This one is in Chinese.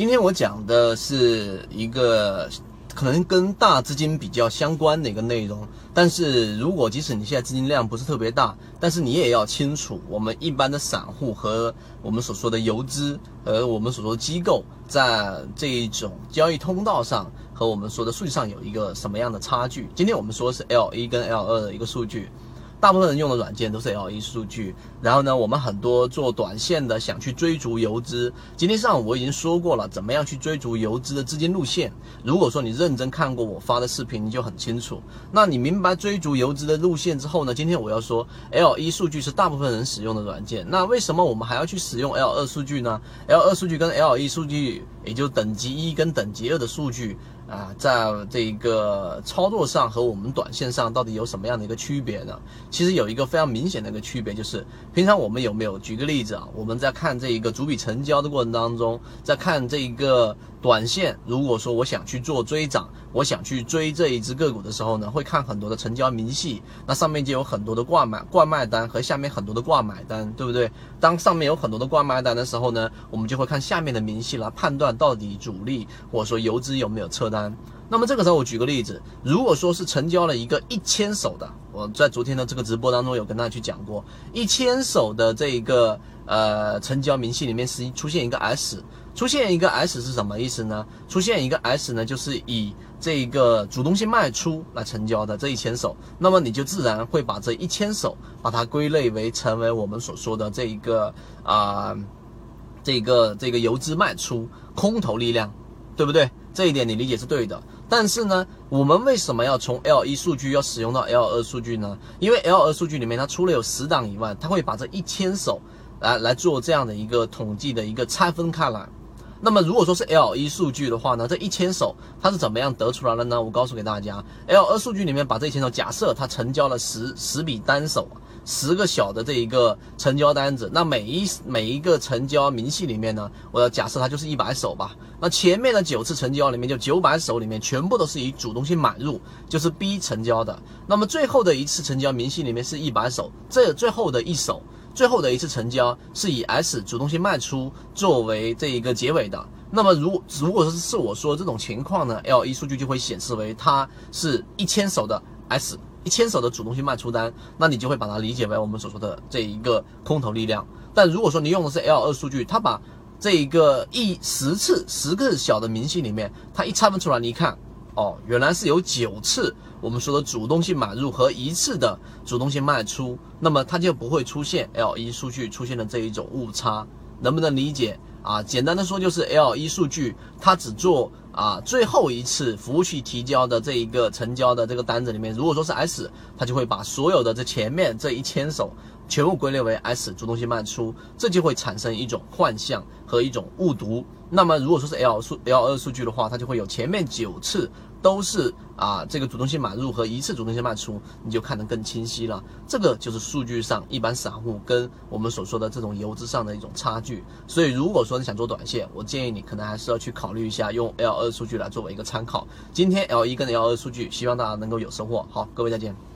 今天我讲的是一个可能跟大资金比较相关的一个内容，但是如果即使你现在资金量不是特别大，但是你也要清楚，我们一般的散户和我们所说的游资和我们所说的机构在这一种交易通道上和我们说的数据上有一个什么样的差距。今天我们说是 L 一跟 L 二的一个数据。大部分人用的软件都是 L 一数据，然后呢，我们很多做短线的想去追逐游资。今天上午我已经说过了，怎么样去追逐游资的资金路线。如果说你认真看过我发的视频，你就很清楚。那你明白追逐游资的路线之后呢？今天我要说 L 一数据是大部分人使用的软件。那为什么我们还要去使用 L 二数据呢？L 二数据跟 L 一数据，也就等级一跟等级二的数据。啊，在这个操作上和我们短线上到底有什么样的一个区别呢？其实有一个非常明显的一个区别，就是平常我们有没有举个例子啊？我们在看这一个主笔成交的过程当中，在看这一个短线，如果说我想去做追涨，我想去追这一只个股的时候呢，会看很多的成交明细，那上面就有很多的挂买挂卖单和下面很多的挂买单，对不对？当上面有很多的挂卖单的时候呢，我们就会看下面的明细来判断到底主力或者说游资有没有撤单。那么这个时候，我举个例子，如果说是成交了一个一千手的，我在昨天的这个直播当中有跟大家去讲过，一千手的这一个呃成交明细里面是出现一个 S，出现一个 S 是什么意思呢？出现一个 S 呢，就是以这一个主动性卖出来成交的这一千手，那么你就自然会把这一千手把它归类为成为我们所说的这一个啊这个这个游资卖出空头力量，对不对？这一点你理解是对的，但是呢，我们为什么要从 L 一数据要使用到 L 二数据呢？因为 L 二数据里面它除了有十档以外，它会把这一千手来来做这样的一个统计的一个拆分开来。那么如果说是 L 一数据的话呢，这一千手它是怎么样得出来的呢？我告诉给大家，L 二数据里面把这一千手，假设它成交了十十笔单手。十个小的这一个成交单子，那每一每一个成交明细里面呢，我要假设它就是一百手吧。那前面的九次成交里面，就九百手里面全部都是以主动性买入，就是 B 成交的。那么最后的一次成交明细里面是一百手，这最后的一手，最后的一次成交是以 S 主动性卖出作为这一个结尾的。那么如如果说是我说这种情况呢，L 一数据就会显示为它是一千手的 S。一千手的主动性卖出单，那你就会把它理解为我们所说的这一个空头力量。但如果说你用的是 L 二数据，它把这一个一十次十个小的明细里面，它一拆分出来，你一看，哦，原来是有九次我们说的主动性买入和一次的主动性卖出，那么它就不会出现 L 一数据出现的这一种误差，能不能理解？啊，简单的说就是 L 一数据，它只做啊最后一次服务器提交的这一个成交的这个单子里面，如果说是 S，它就会把所有的这前面这一千手全部归类为 S 主动性卖出，这就会产生一种幻象和一种误读。那么如果说是 L 数 L 二数据的话，它就会有前面九次。都是啊，这个主动性买入和一次主动性卖出，你就看得更清晰了。这个就是数据上一般散户跟我们所说的这种游资上的一种差距。所以如果说你想做短线，我建议你可能还是要去考虑一下用 L 二数据来作为一个参考。今天 L 一跟 L 二数据，希望大家能够有收获。好，各位再见。